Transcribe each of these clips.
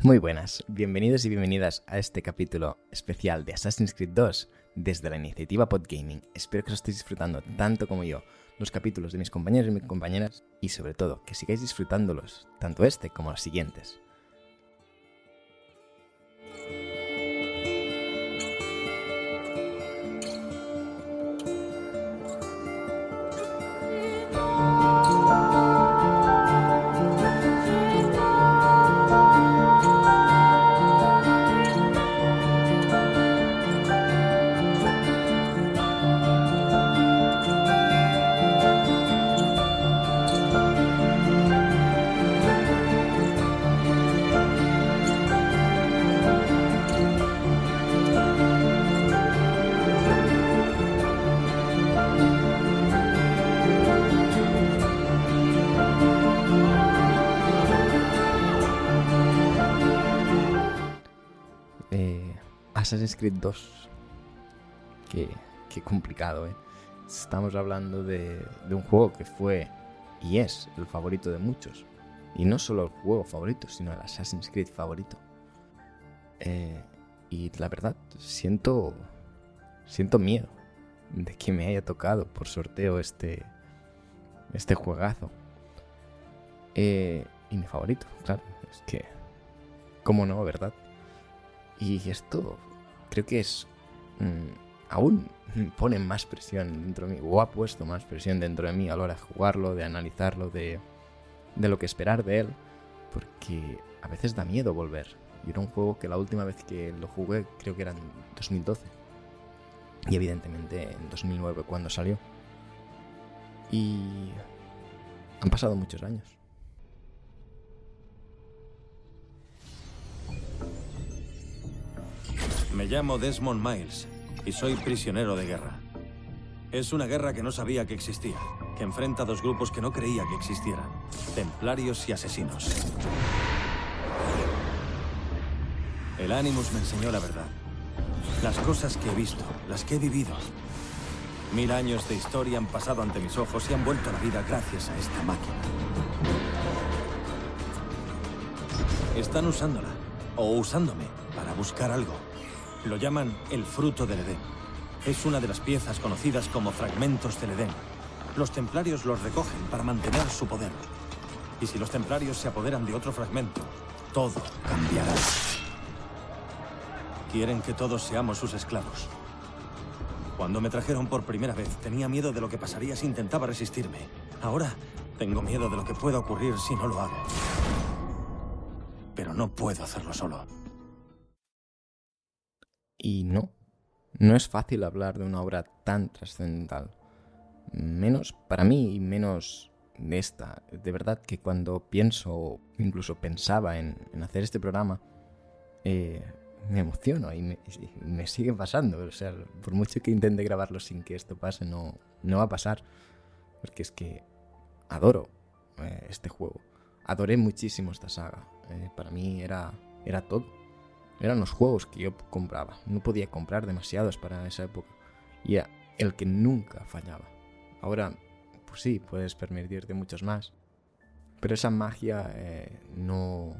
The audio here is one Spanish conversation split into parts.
Muy buenas, bienvenidos y bienvenidas a este capítulo especial de Assassin's Creed 2 desde la iniciativa Podgaming. Espero que os estéis disfrutando tanto como yo los capítulos de mis compañeros y mis compañeras y sobre todo que sigáis disfrutándolos, tanto este como los siguientes. Assassin's Creed 2. Qué, qué complicado, ¿eh? Estamos hablando de, un juego que fue y es el favorito de muchos. Y no solo el juego favorito, sino el Assassin's Creed favorito. Eh, y la verdad, siento. Siento miedo de que me haya tocado por sorteo este. Este juegazo. Eh, y mi favorito, claro. Es que. ¿Cómo no, verdad? Y esto creo que es. mm, aún pone más presión dentro de mí, o ha puesto más presión dentro de mí a la hora de jugarlo, de analizarlo, de, de lo que esperar de él, porque a veces da miedo volver. Y era un juego que la última vez que lo jugué creo que era en 2012. Y evidentemente en 2009 cuando salió. Y han pasado muchos años. Me llamo Desmond Miles y soy prisionero de guerra. Es una guerra que no sabía que existía, que enfrenta a dos grupos que no creía que existieran, templarios y asesinos. El Animus me enseñó la verdad. Las cosas que he visto, las que he vivido. Mil años de historia han pasado ante mis ojos y han vuelto a la vida gracias a esta máquina. Están usándola, o usándome, para buscar algo. Lo llaman el fruto del Edén. Es una de las piezas conocidas como fragmentos del Edén. Los templarios los recogen para mantener su poder. Y si los templarios se apoderan de otro fragmento, todo cambiará. Quieren que todos seamos sus esclavos. Cuando me trajeron por primera vez, tenía miedo de lo que pasaría si intentaba resistirme. Ahora tengo miedo de lo que pueda ocurrir si no lo hago. Pero no puedo hacerlo solo. Y no, no es fácil hablar de una obra tan trascendental. Menos para mí y menos de esta. De verdad que cuando pienso, incluso pensaba en, hacer este programa, eh, me emociono y me, y me sigue pasando. O sea, por mucho que intente grabarlo sin que esto pase, no, no va a pasar. Porque es que adoro eh, este juego. Adoré muchísimo esta saga. Eh, para mí era, era todo. Eran los juegos que yo compraba. No podía comprar demasiados para esa época. Y era el que nunca fallaba. Ahora, pues sí, puedes permitirte muchos más. Pero esa magia eh, no,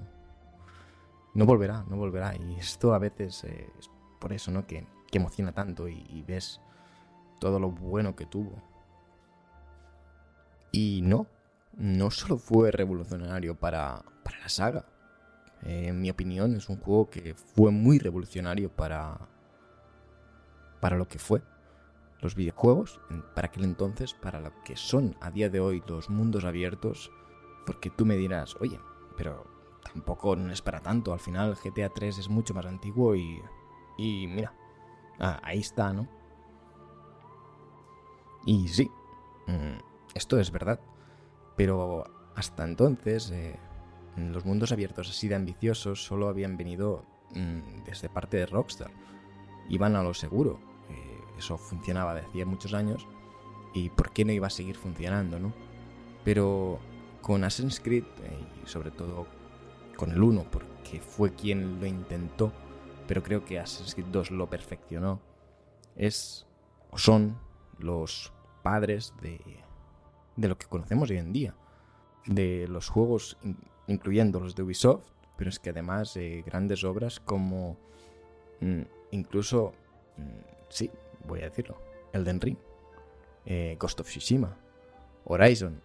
no volverá, no volverá. Y esto a veces eh, es por eso, ¿no? Que, emociona tanto y, y ves todo lo bueno que tuvo. Y no, no solo fue revolucionario para, para la saga. En mi opinión, es un juego que fue muy revolucionario para, para lo que fue los videojuegos, para aquel entonces, para lo que son a día de hoy los mundos abiertos. Porque tú me dirás, oye, pero tampoco no es para tanto. Al final, GTA 3 es mucho más antiguo y. Y mira, ah, ahí está, ¿no? Y sí, mm, esto es verdad. Pero hasta entonces, eh, los mundos abiertos así de ambiciosos solo habían venido mm, desde parte de Rockstar. Iban a lo seguro. Eh, eso funcionaba de hacía muchos años. ¿Y por qué no iba a seguir funcionando, no? Pero con Assassin's Creed, eh, y sobre todo con el 1, porque fue quien lo intentó, pero creo que Assassin's Creed 2 lo perfeccionó, es o son los padres de, de lo que conocemos hoy en día. De los juegos, incluyendo los de Ubisoft, pero es que además grandes obras como mm, incluso, mm, sí, voy a decirlo, Elden Ring, eh, Ghost of Tsushima, Horizon,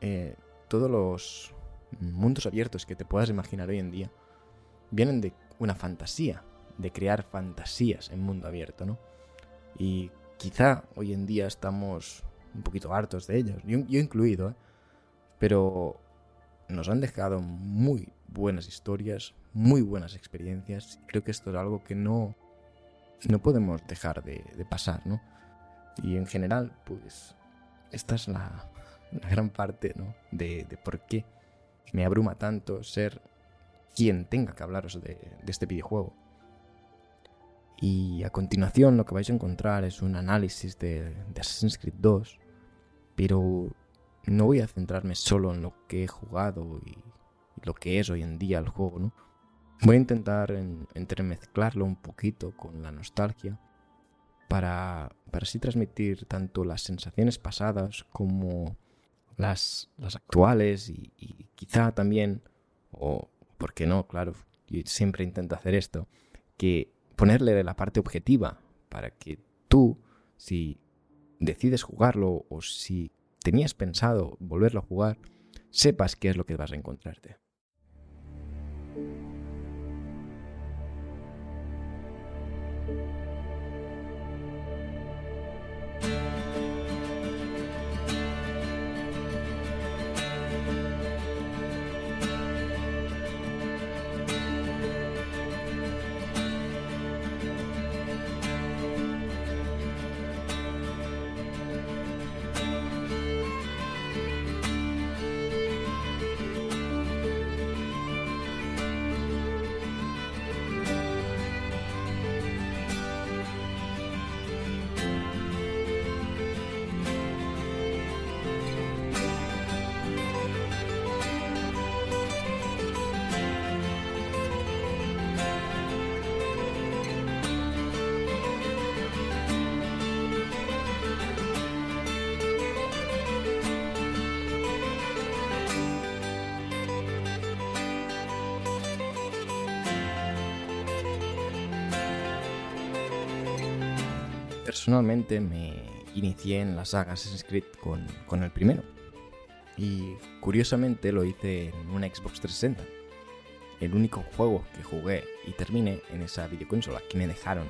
eh, todos los mundos abiertos que te puedas imaginar hoy en día vienen de una fantasía, de crear fantasías en mundo abierto, ¿no? Y quizá hoy en día estamos un poquito hartos de ellos, yo, yo incluido, ¿eh? pero nos han dejado muy buenas historias, muy buenas experiencias. Creo que esto es algo que no, no podemos dejar de, pasar, ¿no? Y en general, pues, esta es la, gran parte, ¿no? De, por qué me abruma tanto ser quien tenga que hablaros de, de este videojuego. Y a continuación lo que vais a encontrar es un análisis de, de Assassin's Creed 2, pero no voy a centrarme solo en lo que he jugado y, lo que es hoy en día el juego, ¿no? Voy a intentar entremezclarlo un poquito con la nostalgia para, para así transmitir tanto las sensaciones pasadas como las, las actuales y, quizá también, o por qué no, claro, yo siempre intento hacer esto, que ponerle la parte objetiva para que tú, si decides jugarlo o si tenías pensado volverlo a jugar, sepas qué es lo que vas a encontrarte. Personalmente me inicié en la saga Assassin's Creed con, el primero. Y curiosamente lo hice en una Xbox 360. El único juego que jugué y terminé en esa videoconsola que me dejaron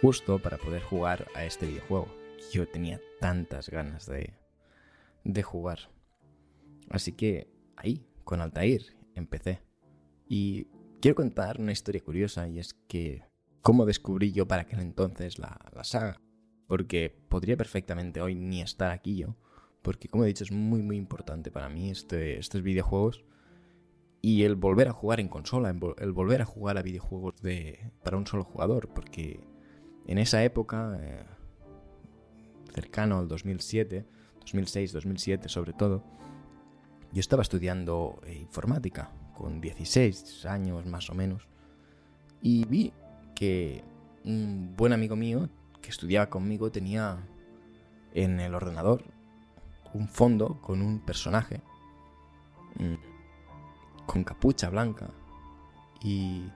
justo para poder jugar a este videojuego. Yo tenía tantas ganas de, de jugar. Así que ahí, con Altair, empecé. Y quiero contar una historia curiosa y es que cómo descubrí yo para aquel entonces la, saga. Porque podría perfectamente hoy ni estar aquí yo. Porque como he dicho es muy muy importante para mí este, estos videojuegos. Y el volver a jugar en consola, el volver a jugar a videojuegos de, para un solo jugador. Porque en esa época, eh, cercano al 2007, 2006, 2007 sobre todo, yo estaba estudiando eh, informática con 16 años más o menos. Y vi que un buen amigo mío que estudiaba conmigo tenía en el ordenador un fondo con un personaje mm, con capucha blanca y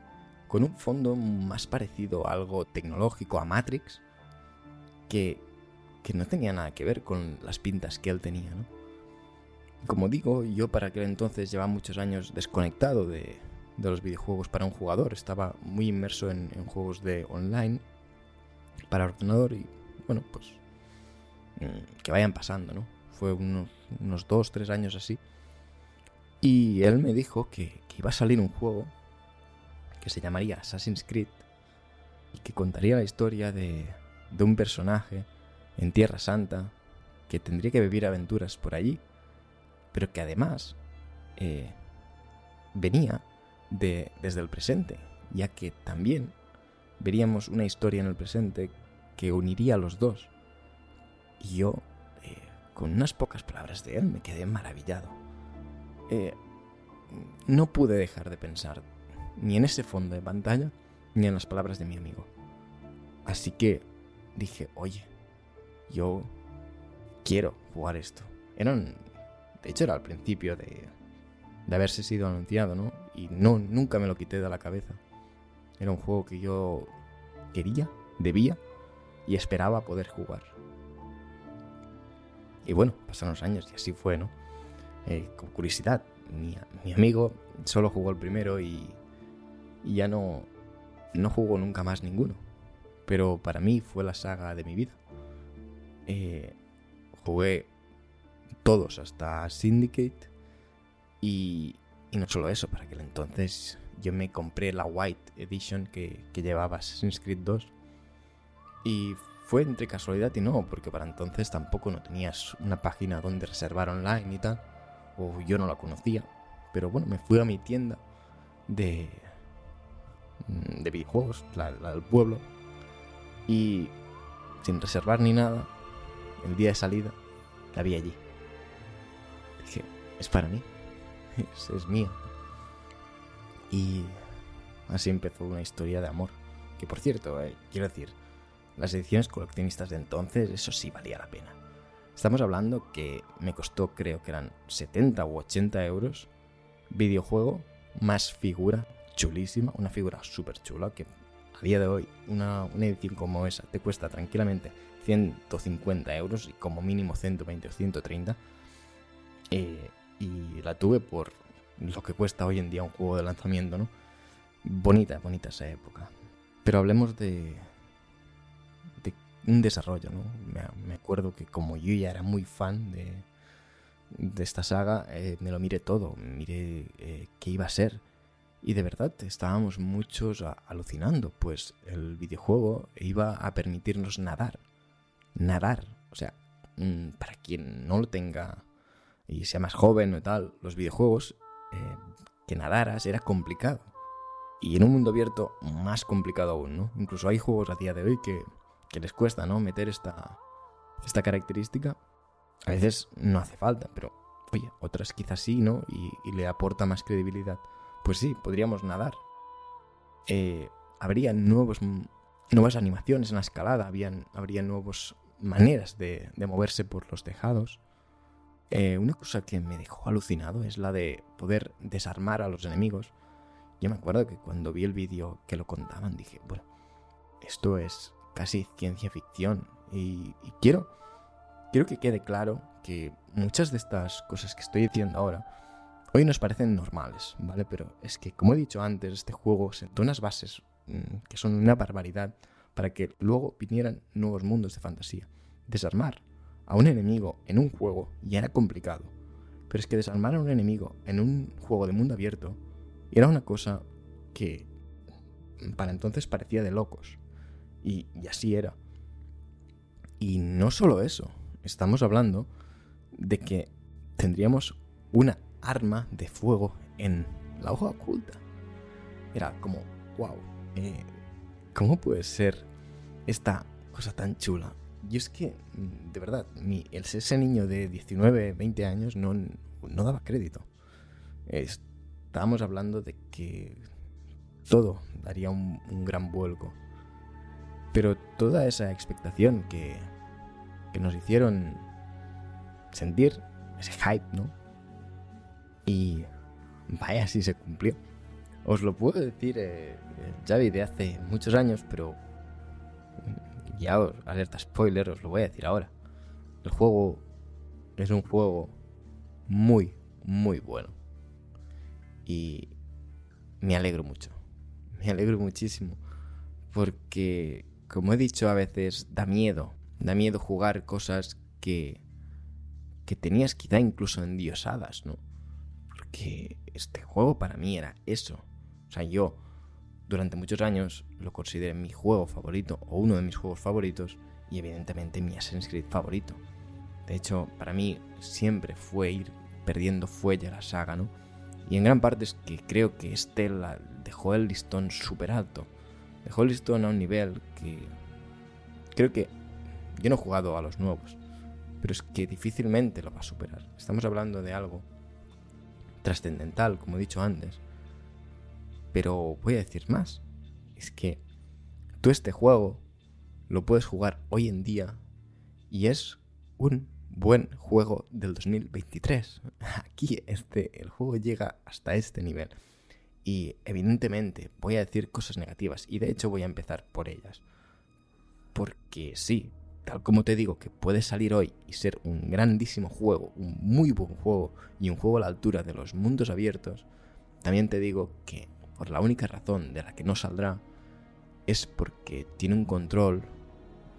con un fondo más parecido a algo tecnológico, a Matrix, que, que no tenía nada que ver con las pintas que él tenía. ¿no? Como digo, yo para aquel entonces llevaba muchos años desconectado de, de los videojuegos para un jugador. Estaba muy inmerso en, juegos de online para ordenador y bueno, pues mm, que vayan pasando, ¿no? Fue unos, unos dos, tres años así. Y él me dijo que, iba a salir un juego que se llamaría Assassin's Creed y que contaría la historia de, de un personaje en Tierra Santa que tendría que vivir aventuras por allí, pero que además eh, venía desde el presente, ya que también veríamos una historia en el presente que uniría a los dos. Y yo, eh, con unas pocas palabras de él, me quedé maravillado. Eh, no pude dejar de pensar ni en ese fondo de pantalla, ni en las palabras de mi amigo. Así que dije, oye, yo quiero jugar esto. Era de hecho, era al principio de, de haberse sido anunciado, ¿no? Y no, nunca me lo quité de la cabeza. Era un juego que yo quería, debía y esperaba poder jugar. Y bueno, pasaron los años y así fue, ¿no? Eh, con curiosidad, mi, mi, amigo solo jugó el primero y, y, ya no, no jugó nunca más ninguno. Pero para mí fue la saga de mi vida. Eh, jugué todos hasta Syndicate y, y, no solo eso, para aquel entonces yo me compré la White Edition que, que llevaba Assassin's Creed 2 y fue entre casualidad y no, porque para entonces tampoco no tenías una página donde reservar online y tal, o yo no la conocía. Pero bueno, me fui a mi tienda de, de videojuegos, la, la del pueblo, y sin reservar ni nada, el día de salida, la vi allí. Dije, es para mí, es, es mía. Y así empezó una historia de amor. Que por cierto, eh, quiero decir, las ediciones coleccionistas de entonces, eso sí valía la pena. Estamos hablando que me costó, creo que eran 70 u 80 euros, videojuego más figura chulísima, una figura súper chula que a día de hoy una, una, edición como esa te cuesta tranquilamente 150 euros y como mínimo 120 o 130. Eh, y la tuve por lo que cuesta hoy en día un juego de lanzamiento, ¿no? Bonita, bonita esa época. Pero hablemos de, un desarrollo, ¿no? Me, acuerdo que como yo ya era muy fan de, de esta saga, eh, me lo miré todo, miré eh, qué iba a ser. Y de verdad estábamos muchos alucinando, pues el videojuego iba a permitirnos nadar. Nadar. O sea, mmm, para quien no lo tenga y sea más joven o tal, los videojuegos, eh, que nadaras era complicado. Y en un mundo abierto, más complicado aún, ¿no? Incluso hay juegos a día de hoy que que les cuesta, ¿no? Meter esta, esta característica. A veces no hace falta, pero oye, otras quizás sí, ¿no? Y, y le aporta más credibilidad. Pues sí, podríamos nadar. Eh, habría nuevos, nuevas animaciones en la escalada, habían, habría nuevas maneras de, de, moverse por los tejados. Eh, una cosa que me dejó alucinado es la de poder desarmar a los enemigos. Yo me acuerdo que cuando vi el vídeo que lo contaban dije, bueno, esto es casi ciencia ficción. Y, quiero, quiero que quede claro que muchas de estas cosas que estoy diciendo ahora hoy nos parecen normales, ¿vale? Pero es que, como he dicho antes, este juego sentó unas bases mmm, que son una barbaridad para que luego vinieran nuevos mundos de fantasía. Desarmar a un enemigo en un juego ya era complicado, pero es que desarmar a un enemigo en un juego de mundo abierto era una cosa que para entonces parecía de locos. Y, así era. Y no solo eso, estamos hablando de que tendríamos una arma de fuego en la hoja oculta. Era como, wow, eh, ¿cómo puede ser esta cosa tan chula? Y es que, de verdad, el, ese niño de 19, 20 años no, no daba crédito. Estábamos hablando de que todo daría un, un gran vuelco. Pero toda esa expectación que, que nos hicieron sentir, ese hype, ¿no? Y vaya si se cumplió. Os lo puedo decir, eh, Javi, de hace muchos años, pero ya os, alerta spoiler, os lo voy a decir ahora. El juego es un juego muy, muy bueno. Y me alegro mucho. Me alegro muchísimo. Porque como he dicho, a veces da miedo. Da miedo jugar cosas que, que tenías quizá incluso endiosadas, ¿no? Porque este juego para mí era eso. O sea, yo durante muchos años lo consideré mi juego favorito o uno de mis juegos favoritos y evidentemente mi Assassin's Creed favorito. De hecho, para mí siempre fue ir perdiendo fuelle a la saga, ¿no? Y en gran parte es que creo que Estela dejó el listón súper alto dejó el listón a un nivel que creo que yo no he jugado a los nuevos, pero es que difícilmente lo va a superar. Estamos hablando de algo trascendental, como he dicho antes. Pero voy a decir más. Es que tú este juego lo puedes jugar hoy en día y es un buen juego del 2023. Aquí este, el juego llega hasta este nivel. Y evidentemente voy a decir cosas negativas y de hecho voy a empezar por ellas. Porque sí, tal como te digo que puede salir hoy y ser un grandísimo juego, un muy buen juego y un juego a la altura de los mundos abiertos, también te digo que la única razón de la que no saldrá es porque tiene un control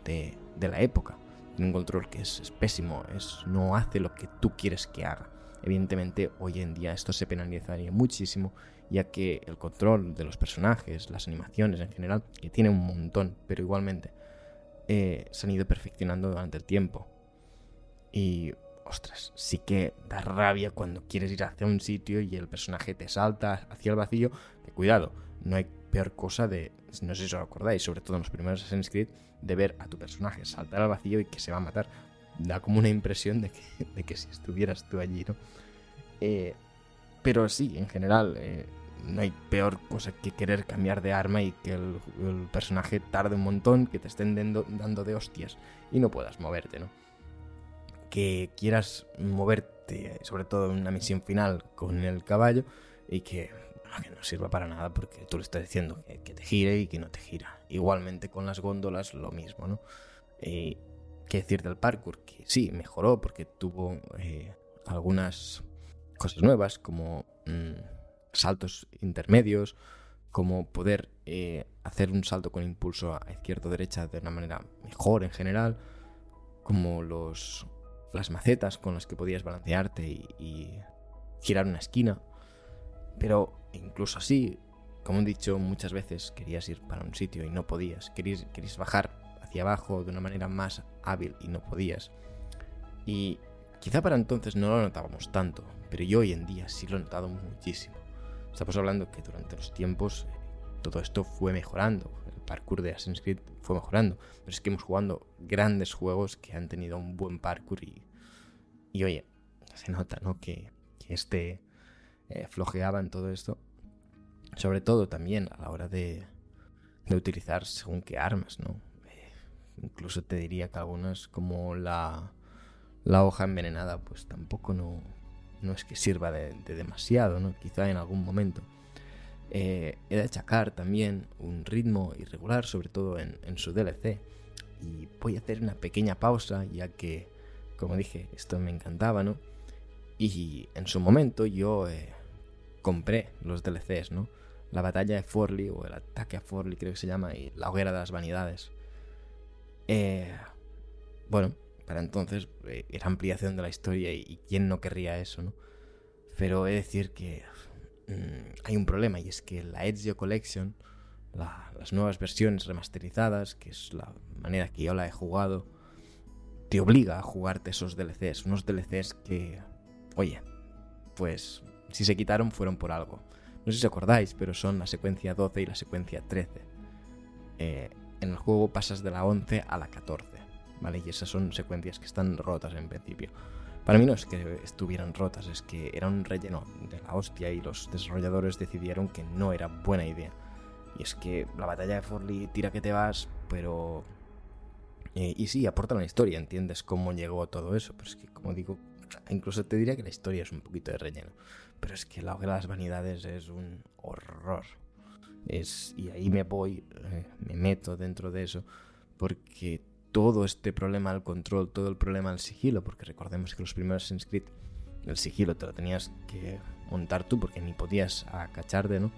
de, de la época. Tiene un control que es, es, pésimo, es, no hace lo que tú quieres que haga. Evidentemente, hoy en día esto se penalizaría muchísimo, ya que el control de los personajes, las animaciones en general, que tiene un montón, pero igualmente eh, se han ido perfeccionando durante el tiempo. Y, ostras, sí que da rabia cuando quieres ir hacia un sitio y el personaje te salta hacia el vacío. Que cuidado, no hay peor cosa de, no sé si os acordáis, sobre todo en los primeros Assassin's Creed, de ver a tu personaje saltar al vacío y que se va a matar. Da como una impresión de que, de que si estuvieras tú allí, ¿no? Eh, pero sí, en general, eh, no hay peor cosa que querer cambiar de arma y que el, el personaje tarde un montón, que te estén dando, dando, de hostias y no puedas moverte, ¿no? Que quieras moverte, sobre todo en una misión final, con el caballo y que, bueno, que no sirva para nada porque tú le estás diciendo que, te gire y que no te gira. Igualmente con las góndolas lo mismo, ¿no? Eh, ¿Qué decir del parkour? Que sí, mejoró porque tuvo eh, algunas cosas nuevas como... Mmm, saltos intermedios, como poder eh, hacer un salto con impulso a izquierda derecha de una manera mejor en general, como los, las macetas con las que podías balancearte y girar una esquina. Pero incluso así, como he dicho muchas veces, querías ir para un sitio y no podías, querías, querías bajar hacia abajo de una manera más hábil y no podías. Y quizá para entonces no lo notábamos tanto, pero yo hoy en día sí lo he notado muchísimo. Estamos hablando que durante los tiempos todo esto fue mejorando. El parkour de Assassin's Creed fue mejorando. Pero es que hemos jugado grandes juegos que han tenido un buen parkour y, y oye, se nota, ¿no? Que, que este eh, flojeaba en todo esto. Sobre todo también a la hora de, de utilizar según qué armas, ¿no? Eh, incluso te diría que algunas como la, la hoja envenenada pues tampoco no, no es que sirva de, de demasiado, ¿no? quizá en algún momento. Eh, he de achacar también un ritmo irregular, sobre todo en, en, su DLC. Y voy a hacer una pequeña pausa, ya que, como dije, esto me encantaba, ¿no? Y en su momento yo eh, compré los DLCs, ¿no? La batalla de Forley, o el ataque a Forley creo que se llama, y la hoguera de las vanidades. Eh, bueno, para entonces eh, era ampliación de la historia y, y, quién no querría eso, ¿no? Pero he de decir que mmm, hay un problema y es que la Ezio Collection, la, las nuevas versiones remasterizadas, que es la manera que yo la he jugado, te obliga a jugarte esos DLCs, unos DLCs que, oye, pues si se quitaron fueron por algo. No sé si os acordáis, pero son la secuencia 12 y la secuencia 13. Eh, en el juego pasas de la 11 a la 14. ¿vale? Y esas son secuencias que están rotas en principio. Para mí no es que estuvieran rotas, es que era un relleno de la hostia y los desarrolladores decidieron que no era buena idea. Y es que la batalla de Forley tira que te vas, pero... Eh, y sí, aporta una historia, entiendes cómo llegó todo eso, pero es que, como digo, incluso te diría que la historia es un poquito de relleno. Pero es que la hoguera de las vanidades es un horror. Es, y ahí me voy, eh, me meto dentro de eso, porque todo este problema al control, todo el problema al sigilo, porque recordemos que los primeros Assassin's Creed, el sigilo te lo tenías que montar tú porque ni podías acacharte, ¿no?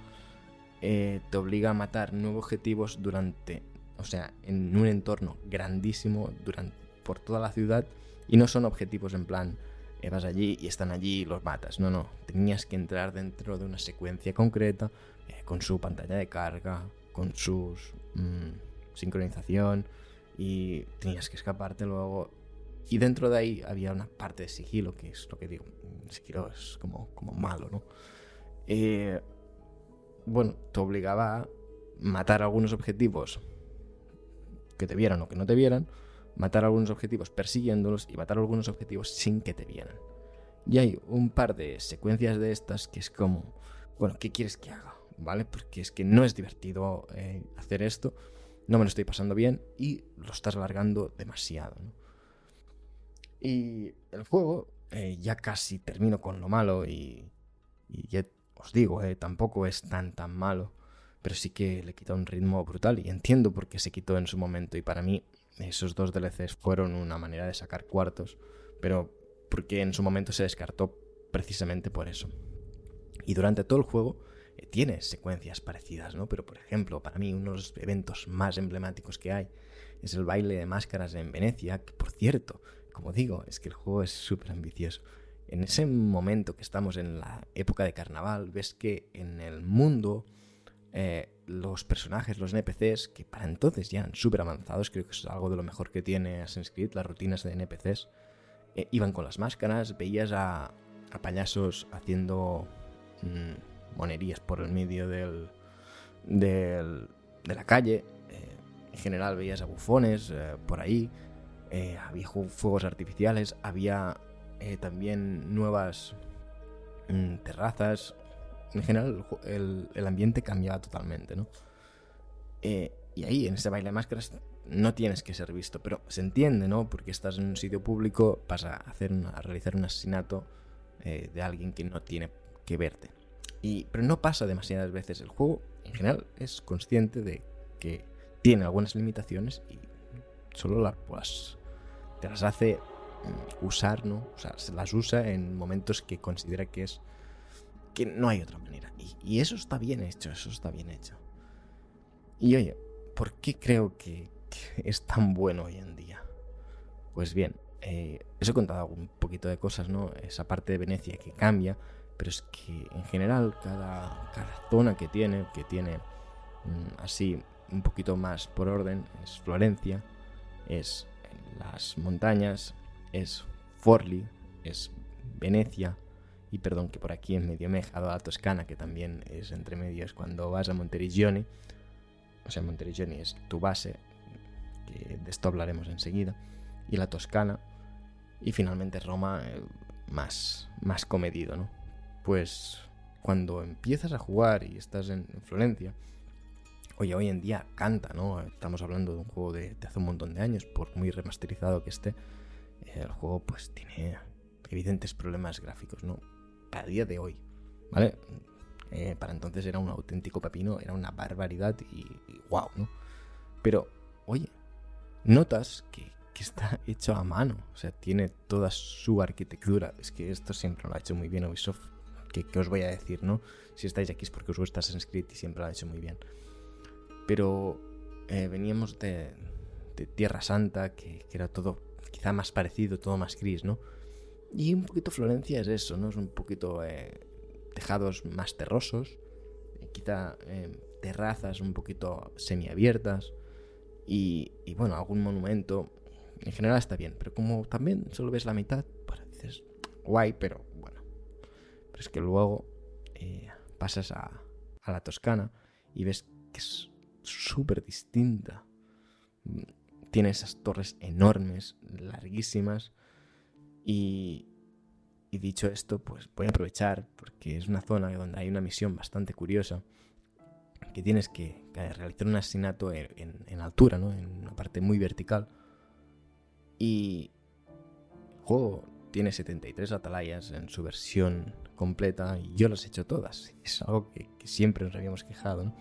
Eh, te obliga a matar nuevos objetivos durante, o sea, en un entorno grandísimo durante, por toda la ciudad y no son objetivos en plan, vas allí y están allí y los matas, no, no, tenías que entrar dentro de una secuencia concreta eh, con su pantalla de carga, con su mmm, sincronización, y tenías que escaparte luego. Y dentro de ahí había una parte de sigilo, que es lo que digo, sigilo es como, como malo, ¿no? Eh, bueno, te obligaba a matar algunos objetivos que te vieran o que no te vieran, matar algunos objetivos persiguiéndolos y matar algunos objetivos sin que te vieran. Y hay un par de secuencias de estas que es como, bueno, ¿qué quieres que haga? ¿Vale? Porque es que no es divertido eh, hacer esto no me lo estoy pasando bien y lo estás alargando demasiado. Y el juego, eh, ya casi termino con lo malo y, y, ya os digo, eh, tampoco es tan tan malo, pero sí que le quita un ritmo brutal y entiendo por qué se quitó en su momento y para mí esos dos DLCs fueron una manera de sacar cuartos, pero porque en su momento se descartó precisamente por eso. Y durante todo el juego eh, tiene secuencias parecidas, ¿no? Pero por ejemplo, para mí uno de los eventos más emblemáticos que hay es el baile de máscaras en Venecia, que por cierto, como digo, es que el juego es súper ambicioso. En ese momento que estamos en la época de carnaval, ves que en el mundo eh, los personajes, los NPCs, que para entonces ya eran súper avanzados, creo que es algo de lo mejor que tiene Assassin's Creed, las rutinas de NPCs, eh, iban con las máscaras, veías a, payasos haciendo mm, monerías por el medio del, de la calle, eh, en general veías a bufones por ahí, había fuegos artificiales, había también nuevas mm, terrazas, en general el, ambiente cambiaba totalmente, ¿no? Eh, y ahí, en ese baile de máscaras, no tienes que ser visto, pero se entiende, ¿no? Porque estás en un sitio público, vas a, hacer a realizar un asesinato eh, de alguien que no tiene que verte. Y, pero no pasa demasiadas veces. El juego, en general, es consciente de que tiene algunas limitaciones y solo las, pues, te las hace mm, usar, ¿no? O sea, se las usa en momentos que considera que es que no hay otra manera. Y, eso está bien hecho, eso está bien hecho. Y oye, ¿por qué creo que, es tan bueno hoy en día? Pues bien, eh, os he contado un poquito de cosas, ¿no? Esa parte de Venecia que cambia, pero es que en general cada, cada zona que tiene, que tiene mm, así un poquito más por orden, es Florencia, es las montañas, es Forli, es Venecia, y perdón que por aquí en medio me he dejado a Toscana, que también es entre medios cuando vas a Monteriggioni. O sea, Monteriggioni es tu base, de esto hablaremos enseguida. Y la Toscana. Y finalmente Roma, eh, más, más comedido, ¿no? Pues cuando empiezas a jugar y estás en, Florencia, oye, hoy en día canta, ¿no? Estamos hablando de un juego de hace un montón de años, por muy remasterizado que esté. El juego pues tiene evidentes problemas gráficos, ¿no? A día de hoy, ¿vale? Eh, para entonces era un auténtico pepino, era una barbaridad y, wow, ¿no? Pero, oye, notas que, está hecho a mano, o sea, tiene toda su arquitectura. Es que esto siempre lo ha hecho muy bien Ubisoft. Que, os voy a decir, no? Si estáis aquí es porque os gusta Assassin's Creed y siempre lo ha hecho muy bien. Pero eh, veníamos de, Tierra Santa, que, que era todo quizá más parecido, todo más gris, ¿no? Y un poquito Florencia es eso, ¿no? Es un poquito eh, tejados más terrosos, eh, quizá eh, terrazas un poquito semiabiertas y, bueno, algún monumento. En general está bien, pero como también solo ves la mitad, pues dices, guay, pero bueno. Pero es que luego pasas a, a la Toscana y ves que es súper distinta. Tiene esas torres enormes, larguísimas, y, dicho esto, pues voy a aprovechar porque es una zona donde hay una misión bastante curiosa que tienes que, realizar un asesinato en, altura, ¿no? En una parte muy vertical. Y el juego tiene 73 atalayas en su versión completa y yo las he hecho todas. Es algo que, siempre nos habíamos quejado.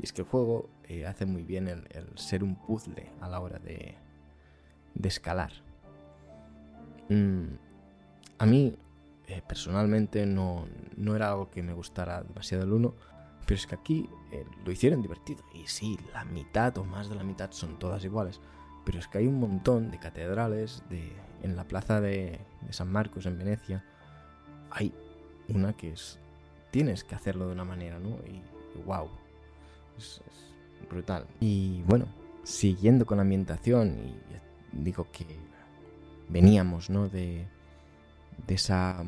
Y es que el juego eh, hace muy bien el, ser un puzzle a la hora de escalar. Mm, a mí, eh, personalmente, no, era algo que me gustara demasiado el 1, pero es que aquí eh, lo hicieron divertido. Y sí, la mitad o más de la mitad son todas iguales. Pero es que hay un montón de catedrales de, en la plaza de, San Marcos, en Venecia. Hay una que es. Tienes que hacerlo de una manera, ¿no? Y, wow. Es, es brutal. Y bueno, siguiendo con la ambientación, y digo que veníamos, ¿no? De, de, esa,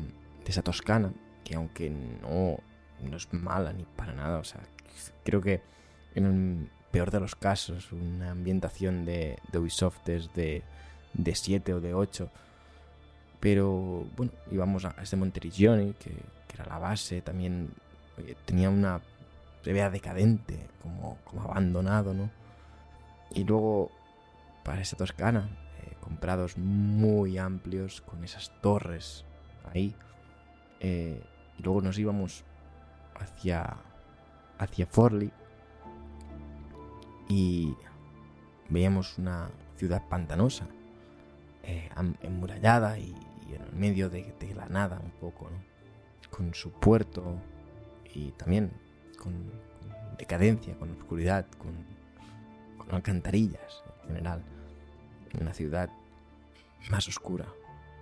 de esa Toscana, que aunque no, no es mala ni para nada, o sea, creo que en el peor de los casos, una ambientación de, de Ubisoft es de, de 7 o de 8. Pero bueno, íbamos a este Monteriggioni, que, que era la base, también tenía una. se vea decadente, como, como abandonado, ¿no? Y luego, para esa Toscana, comprados muy amplios con esas torres ahí. Eh, y luego nos íbamos hacia, hacia Forley y veíamos una ciudad pantanosa, eh, y, en el medio de, la nada un poco, con su puerto y también con, decadencia, con oscuridad, con, con alcantarillas en general. Una ciudad más oscura.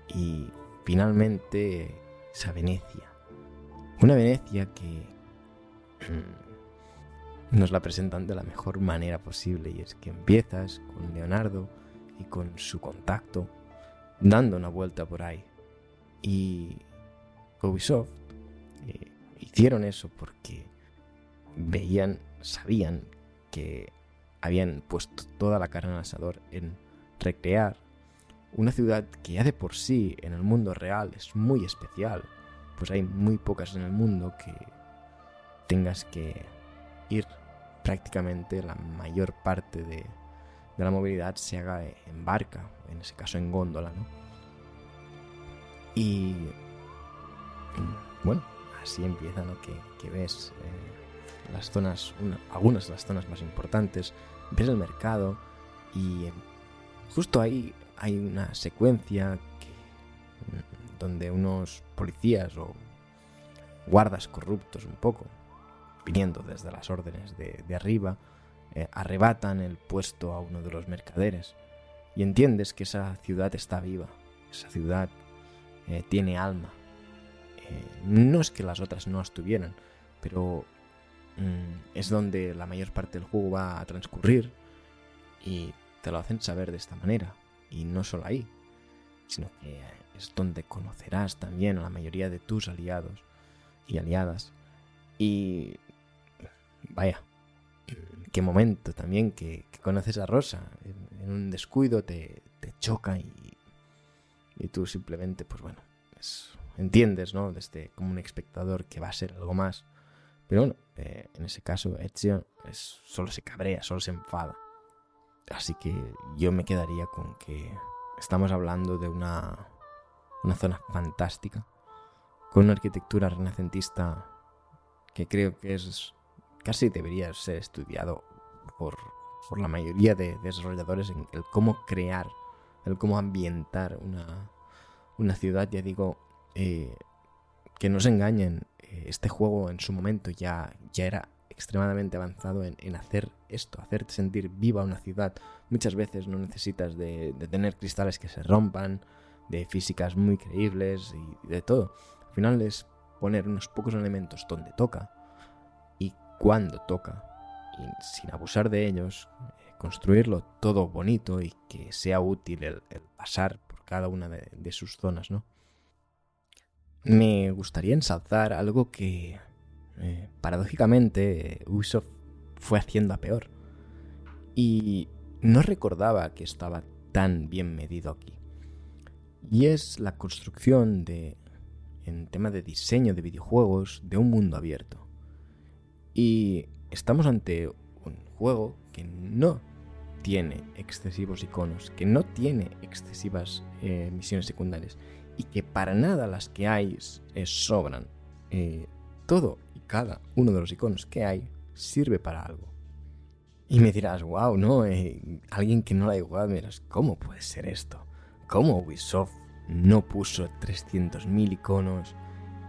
Y finalmente esa Venecia. Una Venecia que mm, nos la presentan de la mejor manera posible y es que empiezas con Leonardo y con su contacto dando una vuelta por ahí. Y Ubisoft eh, hicieron eso porque veían, sabían que habían puesto toda la carne al asador en recrear una ciudad que ya de por sí en el mundo real es muy especial, pues hay muy pocas en el mundo que tengas que ir prácticamente la mayor parte de, la movilidad se haga en barca, en ese caso en góndola, ¿no? Y bueno, así empieza, ¿no? Que, ves eh, las zonas, algunas de las zonas más importantes, ves el mercado y justo ahí hay una secuencia mm, donde unos policías o guardas corruptos un poco, viniendo desde las órdenes de, arriba, eh, arrebatan el puesto a uno de los mercaderes. Y entiendes que esa ciudad está viva, esa ciudad eh, tiene alma. Eh, no es que las otras no estuvieran, pero mm, es donde la mayor parte del juego va a transcurrir y te lo hacen saber de esta manera. Y no solo ahí, sino que es donde conocerás también a la mayoría de tus aliados y aliadas. Y vaya, qué momento también que, conoces a Rosa. En, un descuido te, choca y, y, tú simplemente, pues bueno, entiendes, ¿no? Desde como un espectador que va a ser algo más. Pero bueno, eh, en ese caso Ezio es, solo se cabrea, solo se enfada. Así que yo me quedaría con que estamos hablando de una, una zona fantástica, con una arquitectura renacentista que creo que es casi debería ser estudiado por, la mayoría de desarrolladores en el cómo crear, el cómo ambientar una, ciudad. Ya digo, eh, que no se engañen, eh, este juego en su momento ya, ya era extremadamente avanzado en, hacer esto, hacerte sentir viva una ciudad. Muchas veces no necesitas de, tener cristales que se rompan, de físicas muy creíbles y de todo. Al final es poner unos pocos elementos donde toca y cuando toca, y sin abusar de ellos, eh, construirlo todo bonito y que sea útil el, pasar por cada una de, de sus zonas, ¿no? Me gustaría ensalzar algo que eh, paradójicamente, Ubisoft fue haciendo a peor. Y no recordaba que estaba tan bien medido aquí. Y es la construcción de, en tema de diseño de videojuegos, de un mundo abierto. Y estamos ante un juego que no tiene excesivos iconos, que no tiene excesivas eh, misiones secundarias y que para nada las que hay sobran. Eh, todo cada uno de los iconos que hay sirve para algo. Y me dirás, wow, no, eh, alguien que no la ha dirás, ¿cómo puede ser esto? ¿Cómo Ubisoft no puso 300.000 iconos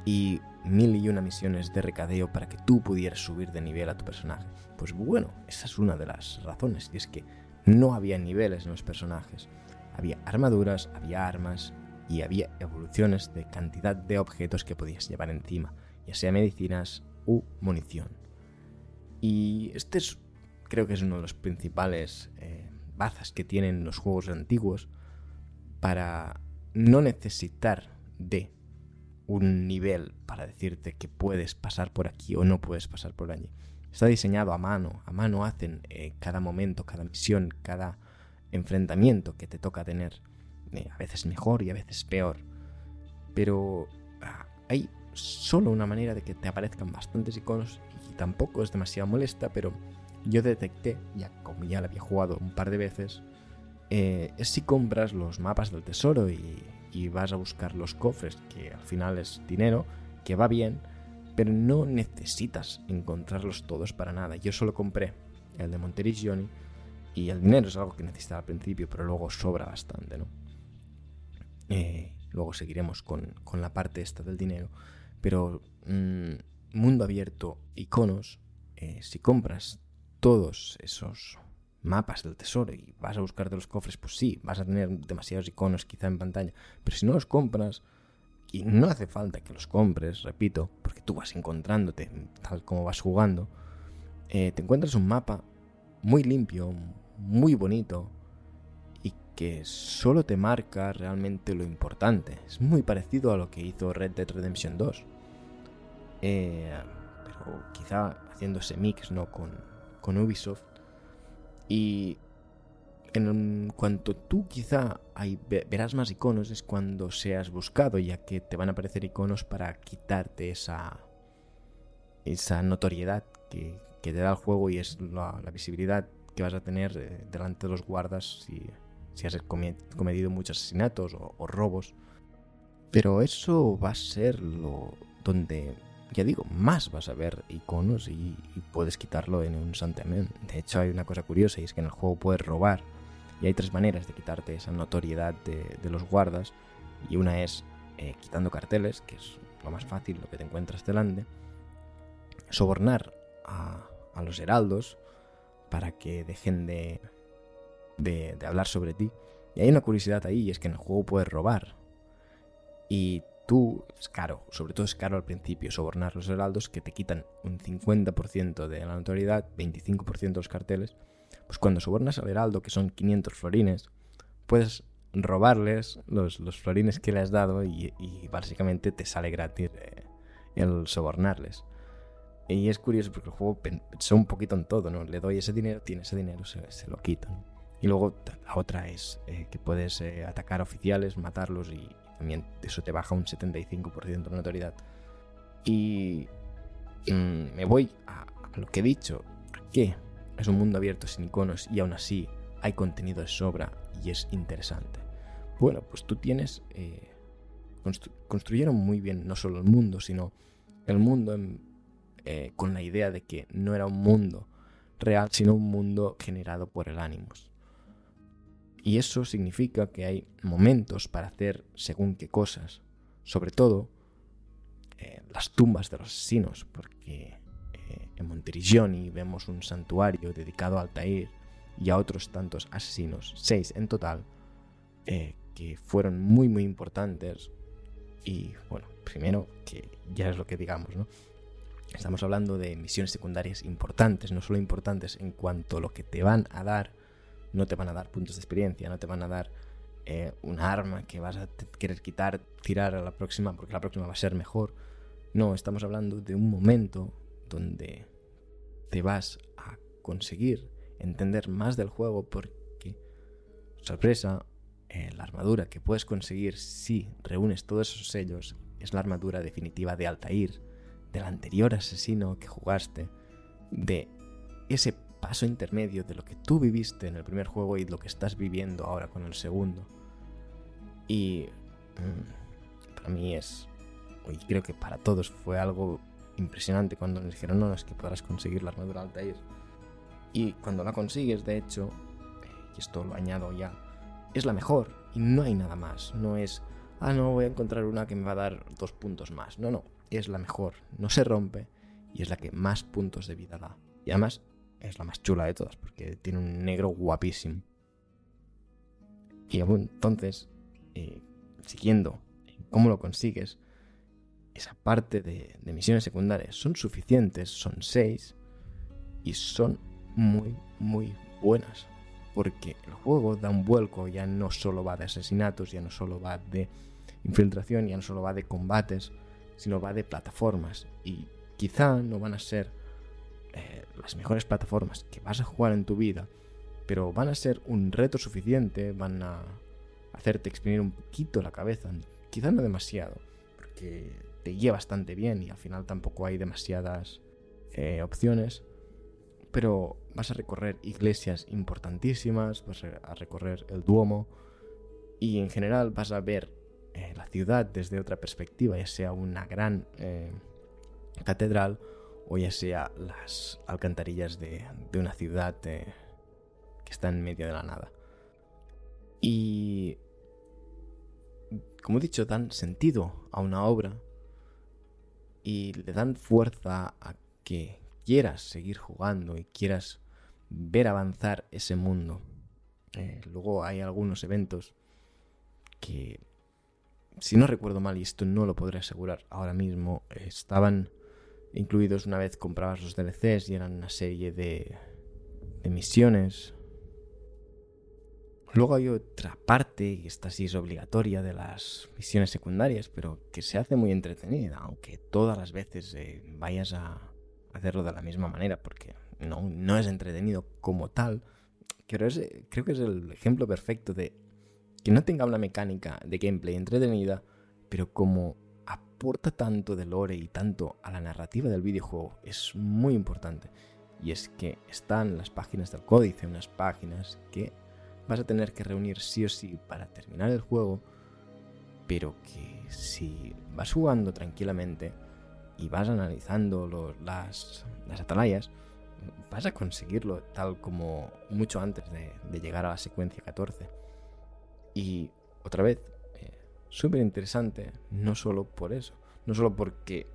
y mil y una misiones de recadeo para que tú pudieras subir de nivel a tu personaje? Pues bueno, esa es una de las razones, y es que no había niveles en los personajes. Había armaduras, había armas y había evoluciones de cantidad de objetos que podías llevar encima, ya sea medicinas, munición. Y este es, creo que es uno de los principales eh, bazas que tienen los juegos antiguos para no necesitar de un nivel para decirte que puedes pasar por aquí o no puedes pasar por allí. Está diseñado a mano, a mano hacen eh, cada momento, cada misión, cada enfrentamiento que te toca tener. Eh, a veces mejor y a veces peor. Pero ah, hay solo una manera de que te aparezcan bastantes iconos y tampoco es demasiado molesta, pero yo detecté, ya como ya la había jugado un par de veces, eh, es si compras los mapas del tesoro y, vas a buscar los cofres, que al final es dinero, que va bien, pero no necesitas encontrarlos todos para nada. Yo solo compré el de Monteriggioni y el dinero es algo que necesitaba al principio, pero luego sobra bastante, ¿no? Eh, luego seguiremos con, la parte esta del dinero, pero mm, mundo abierto, iconos, eh, si compras todos esos mapas del tesoro y vas a buscar de los cofres, pues sí, vas a tener demasiados iconos quizá en pantalla, pero si no los compras, y no hace falta que los compres, repito, porque tú vas encontrándote tal como vas jugando, eh, te encuentras un mapa muy limpio, muy bonito y que solo te marca realmente lo importante. Es muy parecido a lo que hizo Red Dead Redemption 2. Eh, pero quizá haciendo ese mix ¿no? con, con Ubisoft. Y en cuanto tú quizá verás más iconos es cuando seas buscado, ya que te van a aparecer iconos para quitarte esa, esa notoriedad que, te da el juego y es la, visibilidad que vas a tener eh, delante de los guardas si, si has cometido muchos asesinatos o, robos. Pero eso va a ser lo donde, ya digo, más vas a ver iconos y, puedes quitarlo en un santiamén. De hecho, hay una cosa curiosa y es que en el juego puedes robar y hay tres maneras de quitarte esa notoriedad de, los guardas. Y una es eh, quitando carteles, que es lo más fácil, lo que te encuentras delante. Sobornar a, los heraldos para que dejen de, de, hablar sobre ti. Y hay una curiosidad ahí, y es que en el juego puedes robar. Y tú, es caro, sobre todo es caro al principio, sobornar los heraldos que te quitan un 50% de la notoriedad, 25% de los carteles, pues cuando sobornas al heraldo, que son 500 florines, puedes robarles los, florines que le has dado y, básicamente te sale gratis eh, el sobornarles. Y es curioso porque el juego pensó un poquito en todo, ¿no? Le doy ese dinero, tiene ese dinero, se, lo quita. Y luego la otra es eh, que puedes eh, atacar oficiales, matarlos y también eso te baja un 75% de notoriedad. Y mm, me voy a, lo que he dicho. ¿A qué? Es un mundo abierto sin iconos y aún así hay contenido de sobra y es interesante. Bueno, pues tú tienes... Eh, construyeron muy bien no solo el mundo, sino el mundo eh, con la idea de que no era un mundo real, sino un mundo generado por el ánimos. Y eso significa que hay momentos para hacer según qué cosas. Sobre todo eh, las tumbas de los asesinos, porque en Monteriggioni vemos un santuario dedicado a Altair y a otros tantos asesinos, seis en total, eh, que fueron muy muy importantes. Y bueno, primero, que ya es lo que digamos, ¿no? Estamos hablando de misiones secundarias importantes, no solo importantes en cuanto a lo que te van a dar, no te van a dar puntos de experiencia, no te van a dar eh, un arma que vas a querer quitar, tirar a la próxima porque la próxima va a ser mejor. No, estamos hablando de un momento donde te vas a conseguir entender más del juego porque, sorpresa, eh, la armadura que puedes conseguir si reúnes todos esos sellos es la armadura definitiva de Altair, del anterior asesino que jugaste, de ese paso intermedio de lo que tú viviste en el primer juego y lo que estás viviendo ahora con el segundo. Y mm, para mí es, y creo que para todos fue algo impresionante cuando nos dijeron, no, es que podrás conseguir la armadura Altair. Y cuando la consigues, de hecho, y esto lo añado ya, es la mejor y no hay nada más. No es, ah, no, voy a encontrar una que me va a dar dos puntos más. No, no, es la mejor, no se rompe y es la que más puntos de vida da. Y además es la más chula de todas porque tiene un negro guapísimo. Y entonces, eh, siguiendo cómo lo consigues, esa parte de, misiones secundarias son suficientes, son seis, y son muy, muy buenas. Porque el juego da un vuelco, ya no solo va de asesinatos, ya no solo va de infiltración, ya no solo va de combates, sino va de plataformas. Y quizá no van a ser eh, las mejores plataformas que vas a jugar en tu vida, pero van a ser un reto suficiente, van a hacerte exprimir un poquito la cabeza, quizá no demasiado, porque te guía bastante bien y al final tampoco hay demasiadas eh, opciones. Pero vas a recorrer iglesias importantísimas, vas a recorrer el Duomo y en general vas a ver eh, la ciudad desde otra perspectiva, ya sea una gran catedral o ya sea las alcantarillas de, una ciudad eh, que está en medio de la nada. Y, como he dicho, dan sentido a una obra y le dan fuerza a que quieras seguir jugando y quieras ver avanzar ese mundo. Eh, luego hay algunos eventos que, si no recuerdo mal, y esto no lo podré asegurar ahora mismo, estaban incluidos una vez comprabas los DLCs y eran una serie de, misiones. Luego hay otra parte, que esta sí es obligatoria, de las misiones secundarias, pero que se hace muy entretenida, aunque todas las veces eh, vayas a hacerlo de la misma manera, porque no, no es entretenido como tal. Pero creo que es el ejemplo perfecto de que no tenga una mecánica de gameplay entretenida, pero como aporta tanto de lore y tanto a la narrativa del videojuego, es muy importante. Y es que están las páginas del códice, unas páginas que vas a tener que reunir sí o sí para terminar el juego, pero que si vas jugando tranquilamente y vas analizando las, las atalayas, vas a conseguirlo tal como mucho antes de, llegar a la secuencia 14. Y otra vez, súper interesante, no solo por eso, no solo porque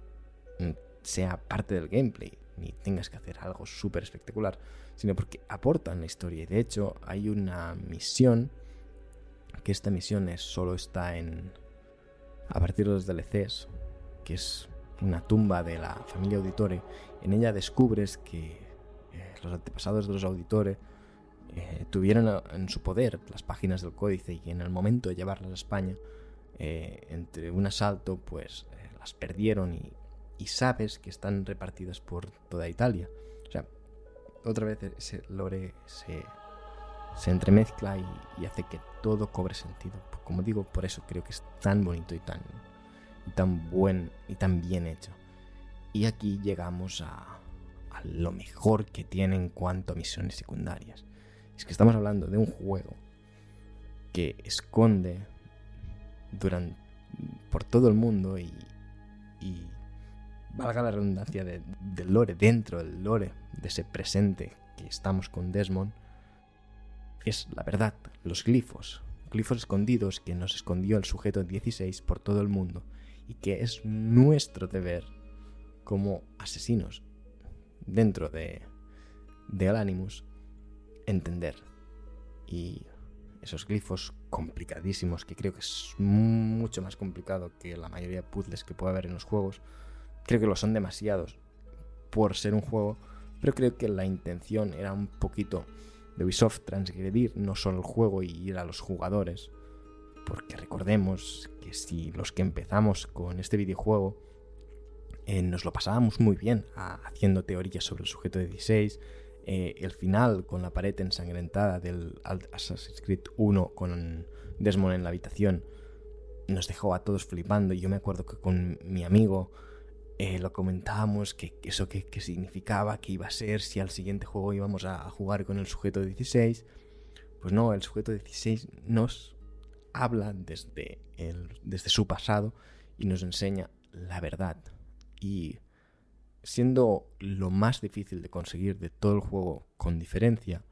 mm, sea parte del gameplay, ni tengas que hacer algo súper espectacular, sino porque aportan la historia. Y de hecho, hay una misión, que esta misión es, solo está en. a partir de los DLCs, que es una tumba de la familia Auditore. En ella descubres que los antepasados de los auditores eh, tuvieron en su poder las páginas del códice y en el momento de llevarlas a España, eh, entre un asalto, pues eh, las perdieron y, sabes que están repartidas por toda Italia. O sea, otra vez ese lore se, entremezcla y, hace que todo cobre sentido. Como digo, por eso creo que es tan bonito y tan, tan buen y tan bien hecho. Y aquí llegamos a, lo mejor que tiene en cuanto a misiones secundarias. Es que estamos hablando de un juego que esconde durante, por todo el mundo y, valga la redundancia del lore, dentro del lore de ese presente que estamos con Desmond, es la verdad, los glifos, glifos escondidos que nos escondió el sujeto 16 por todo el mundo y que es nuestro deber como asesinos dentro de, de Animus entender. Y esos glifos complicadísimos, que creo que es mucho más complicado que la mayoría de puzzles que puede haber en los juegos, creo que lo son demasiados por ser un juego, pero creo que la intención era un poquito de Ubisoft transgredir no solo el juego y ir a los jugadores, porque recordemos que si los que empezamos con este videojuego eh, nos lo pasábamos muy bien haciendo teorías sobre el sujeto de 16. Eh, el final con la pared ensangrentada del Assassin's Creed 1 con Desmond en la habitación nos dejó a todos flipando. Y yo me acuerdo que con mi amigo eh, lo comentábamos, que, eso qué significaba, que iba a ser, si al siguiente juego íbamos a, jugar con el sujeto 16. Pues no, el sujeto 16 nos habla desde, desde su pasado y nos enseña la verdad, y siendo lo más difícil de conseguir de todo el juego con diferencia,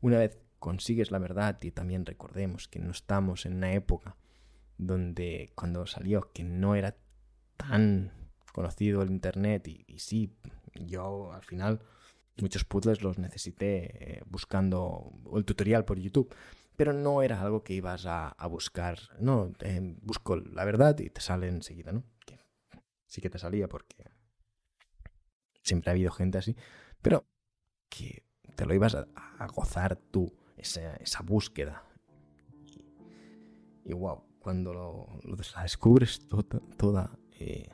una vez consigues la verdad y también recordemos que no estamos en una época donde cuando salió que no era tan conocido el internet y, sí, yo al final muchos puzzles los necesité eh, buscando el tutorial por YouTube, pero no era algo que ibas a, buscar, no, eh, busco la verdad y te sale enseguida, ¿no? sí que te salía porque siempre ha habido gente así, pero que te lo ibas a, gozar tú, esa, búsqueda. Y, wow, cuando lo, la descubres toda, eh,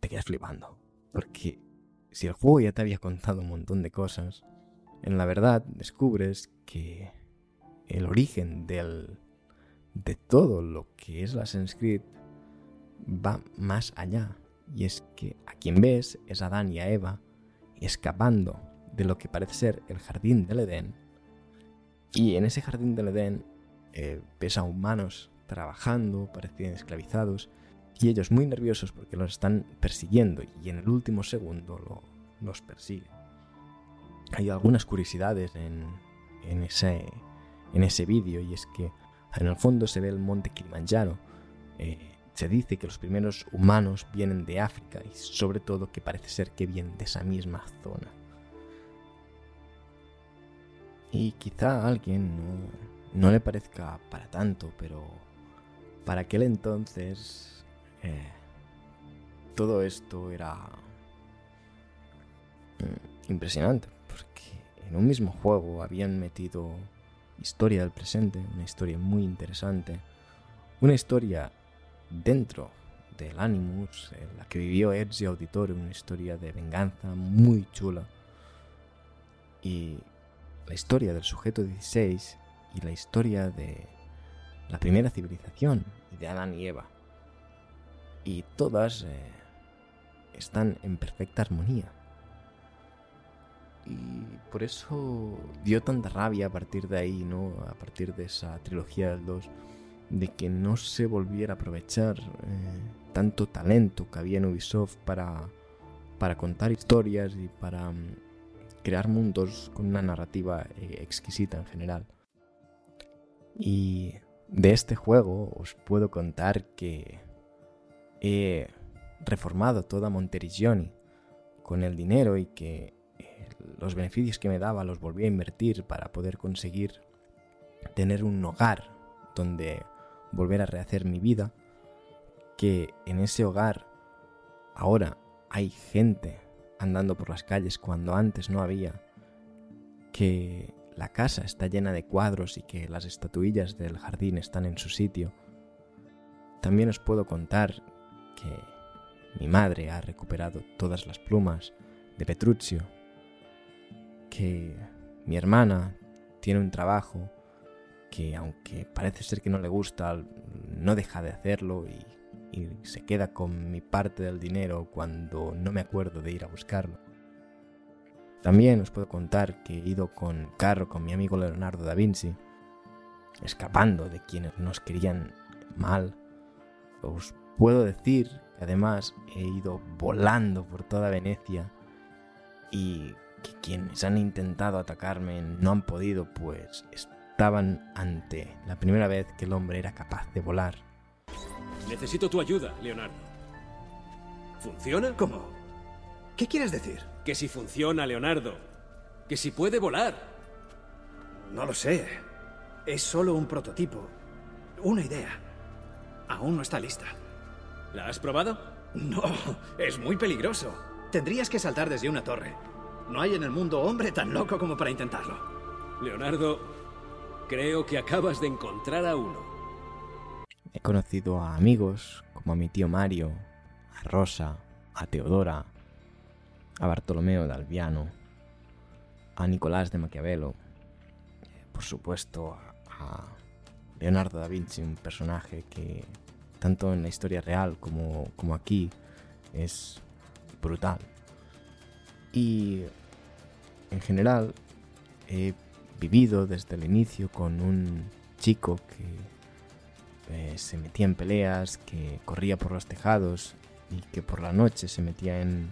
te quedas flipando. Porque si el juego ya te había contado un montón de cosas, en la verdad descubres que el origen del, de todo lo que es la Creed va más allá. Y es que a quien ves es a Adán y a Eva escapando de lo que parece ser el jardín del Edén. Y en ese jardín del Edén eh, ves a humanos trabajando, parecían esclavizados, Y ellos muy nerviosos porque los están persiguiendo y en el último segundo los persigue. Hay algunas curiosidades en, ese, en ese vídeo y es que en el fondo se ve el monte Kilimanjaro. Eh, se dice que los primeros humanos vienen de África y sobre todo que parece ser que vienen de esa misma zona. Y quizá a alguien no, le parezca para tanto, pero para aquel entonces eh, todo esto era mm, impresionante, porque en un mismo juego habían metido historia del presente, una historia muy interesante, una historia dentro del Animus, en la que vivió Ezio Auditore, una historia de venganza muy chula. Y la historia del sujeto 16 y la historia de la primera civilización y de Adán y Eva. Y todas eh, están en perfecta armonía. Y por eso dio tanta rabia a partir de ahí, ¿no? A partir de esa trilogía del 2, de que no se volviera a aprovechar eh, tanto talento que había en Ubisoft para, para contar historias y para mm, crear mundos con una narrativa eh, exquisita en general. Y de este juego os puedo contar que he reformado toda Monteriggioni con el dinero y que eh, los beneficios que me daba los volví a invertir para poder conseguir tener un hogar donde volver a rehacer mi vida, que en ese hogar ahora hay gente andando por las calles cuando antes no había, que la casa está llena de cuadros y que las estatuillas del jardín están en su sitio. También os puedo contar que mi madre ha recuperado todas las plumas de Petruccio, que mi hermana tiene un trabajo que aunque parece ser que no le gusta, no deja de hacerlo y y se queda con mi parte del dinero cuando no me acuerdo de ir a buscarlo. También os puedo contar que he ido con carro con mi amigo Leonardo da Vinci, escapando de quienes nos querían mal. Os puedo decir que además he ido volando por toda Venecia y que quienes han intentado atacarme no han podido, pues estaban ante la primera vez que el hombre era capaz de volar. Necesito tu ayuda, Leonardo. ¿Funciona? ¿Cómo? ¿Qué quieres decir? Que si funciona, Leonardo. Que si puede volar. No lo sé. Es solo un prototipo. Una idea. Aún no está lista. ¿La has probado? No, es muy peligroso. Tendrías que saltar desde una torre. No hay en el mundo hombre tan loco como para intentarlo. Leonardo, creo que acabas de encontrar a uno. He conocido a amigos como a mi tío Mario, a Rosa, a Teodora, a Bartolomeo de Albiano, a Nicolás de Maquiavelo, por supuesto a Leonardo da Vinci, un personaje que tanto en la historia real como, como aquí es brutal. Y en general he vivido desde el inicio con un chico que eh, se metía en peleas, que corría por los tejados y que por la noche se metía en,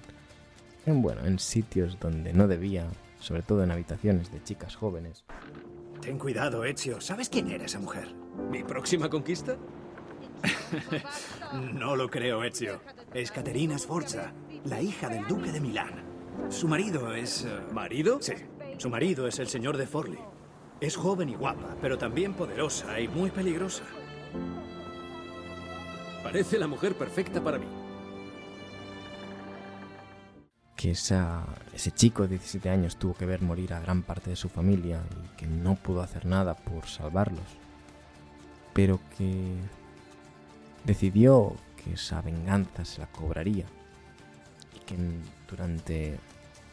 en, bueno, en sitios donde no debía, sobre todo en habitaciones de chicas jóvenes. Ten cuidado, Ezio. ¿Sabes quién era esa mujer? ¿Mi próxima conquista? no lo creo, Ezio. Es Caterina Sforza, la hija del duque de Milán. Su marido es... Eh, ¿Marido? Sí. Su marido es el señor de Forli. Es joven y guapa, pero también poderosa y muy peligrosa. Parece la mujer perfecta para mí. Que ese chico de 17 años tuvo que ver morir a gran parte de su familia y que no pudo hacer nada por salvarlos. Pero que decidió que esa venganza se la cobraría. Y que durante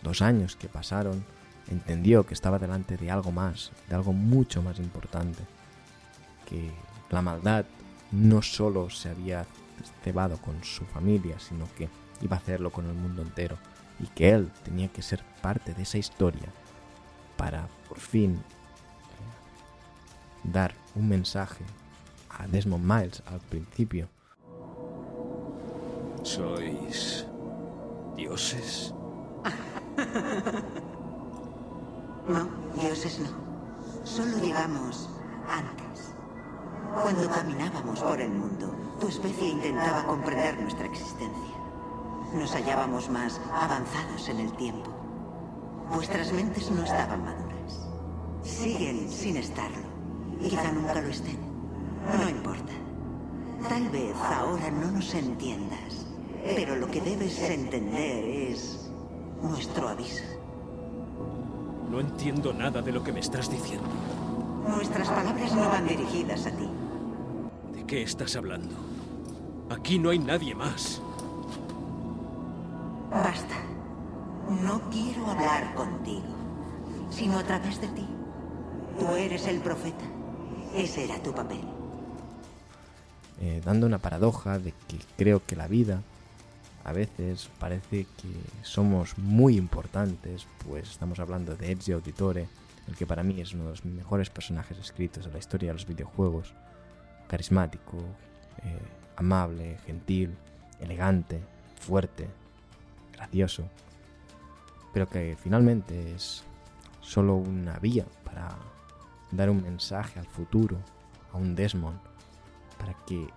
dos años que pasaron entendió que estaba delante de algo más, de algo mucho más importante. Que la maldad no solo se había cebado con su familia, sino que iba a hacerlo con el mundo entero y que él tenía que ser parte de esa historia para por fin eh, dar un mensaje a Desmond Miles al principio. ¿Sois dioses? No, dioses no. Solo llegamos antes. Cuando caminábamos por el mundo, tu especie intentaba comprender nuestra existencia. Nos hallábamos más avanzados en el tiempo. Vuestras mentes no estaban maduras. Siguen sin estarlo. Quizá nunca lo estén. No importa. Tal vez ahora no nos entiendas, pero lo que debes entender es nuestro aviso. No entiendo nada de lo que me estás diciendo. Nuestras palabras no van dirigidas a ti. ¿De qué estás hablando? Aquí no hay nadie más. Basta. No quiero hablar contigo, sino a través de ti. Tú eres el profeta. Ese era tu papel. eh, dando una paradoja de que creo que la vida a veces parece que somos muy importantes, pues estamos hablando de Ezio Auditore, el que para mí es uno de los mejores personajes escritos de la historia de los videojuegos, carismático, eh, amable, gentil, elegante, fuerte, gracioso, pero que finalmente es solo una vía para dar un mensaje al futuro, a un Desmond, para que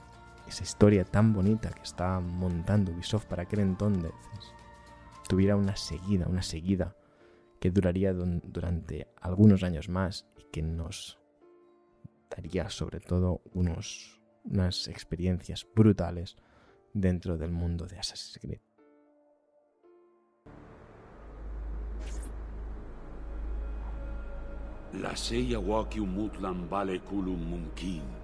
esa historia tan bonita que está montando Ubisoft para aquel entonces tuviera una seguida, una seguida que duraría durante algunos años más y que nos daría sobre todo unos, unas experiencias brutales dentro del mundo de Assassin's Creed. La Seiya Wakiu Mutlan Vale Kulum Munkin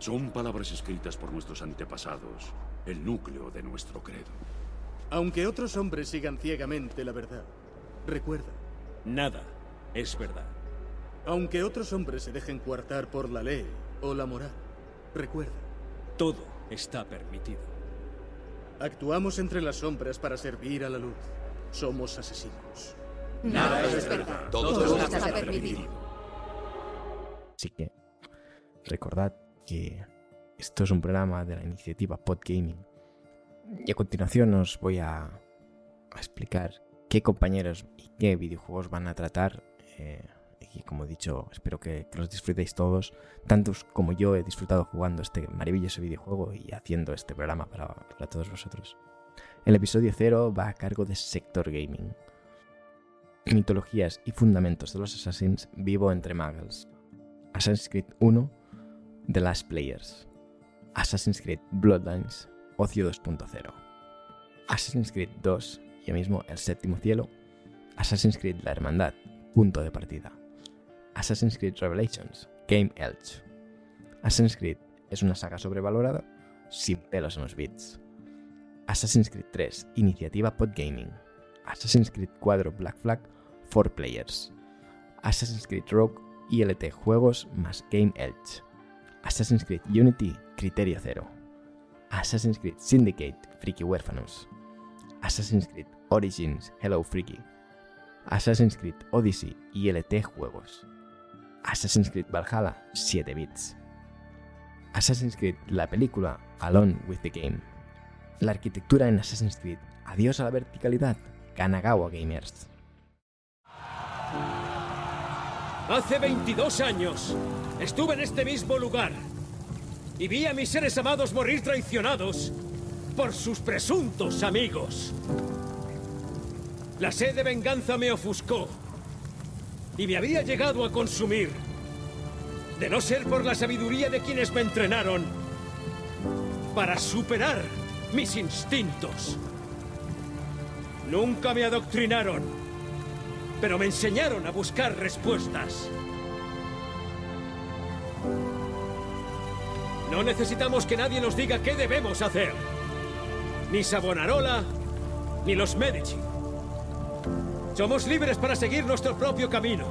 son palabras escritas por nuestros antepasados, el núcleo de nuestro credo. Aunque otros hombres sigan ciegamente la verdad, recuerda, Nada es verdad. aunque otros hombres se dejen coartar por la ley o la moral, recuerda, Todo está permitido. actuamos entre las sombras para servir a la luz. Somos asesinos. Nada es verdad. Todo está permitido. Así que recordad que esto es un programa de la iniciativa Podgaming. Y a continuación os voy a, explicar qué compañeros y qué videojuegos van a tratar. eh, y como he dicho, espero que, los disfrutéis todos, tantos como yo he disfrutado jugando este maravilloso videojuego y haciendo este programa para, para todos vosotros. El episodio 0 va a cargo de Sector Gaming. Mitologías y fundamentos de los Assassins vivo entre Muggles. Assassin's Creed 1, The Last Players. Assassin's Creed Bloodlines, Ocio 2.0. Assassin's Creed 2, ya mismo El Séptimo Cielo. Assassin's Creed La Hermandad, punto de partida. Assassin's Creed Revelations, Game Elch. Assassin's Creed es una saga sobrevalorada, sin pelos en los bits. Assassin's Creed 3, Iniciativa Podgaming. Assassin's Creed 4 Black Flag, 4 Players. Assassin's Creed Rogue, ILT Juegos más Game Elch. Assassin's Creed Unity, Criterio Cero. Assassin's Creed Syndicate, Freaky Huérfanos. Assassin's Creed Origins, Hello Freaky. Assassin's Creed Odyssey, ILT Juegos. Assassin's Creed Valhalla, 7 bits. Assassin's Creed, la película, Alone with the Game. La arquitectura en Assassin's Creed, adiós a la verticalidad, Kanagawa Gamers. Hace 22 años estuve en este mismo lugar y vi a mis seres amados morir traicionados por sus presuntos amigos. La sed de venganza me ofuscó y me había llegado a consumir. De no ser por la sabiduría de quienes me entrenaron para superar mis instintos. Nunca me adoctrinaron pero me enseñaron a buscar respuestas. No necesitamos que nadie nos diga qué debemos hacer. Ni Savonarola, ni los Medici. Somos libres para seguir nuestro propio camino.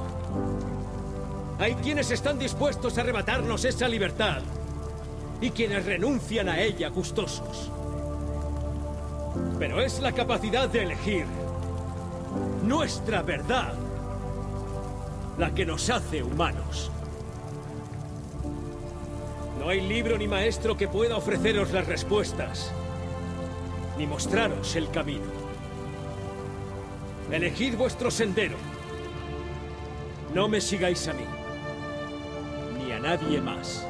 Hay quienes están dispuestos a arrebatarnos esa libertad y quienes renuncian a ella gustosos. Pero es la capacidad de elegir nuestra verdad la que nos hace humanos. No hay libro ni maestro que pueda ofreceros las respuestas. ni mostraros el camino. Elegid vuestro sendero. No me sigáis a mí, ni a nadie más.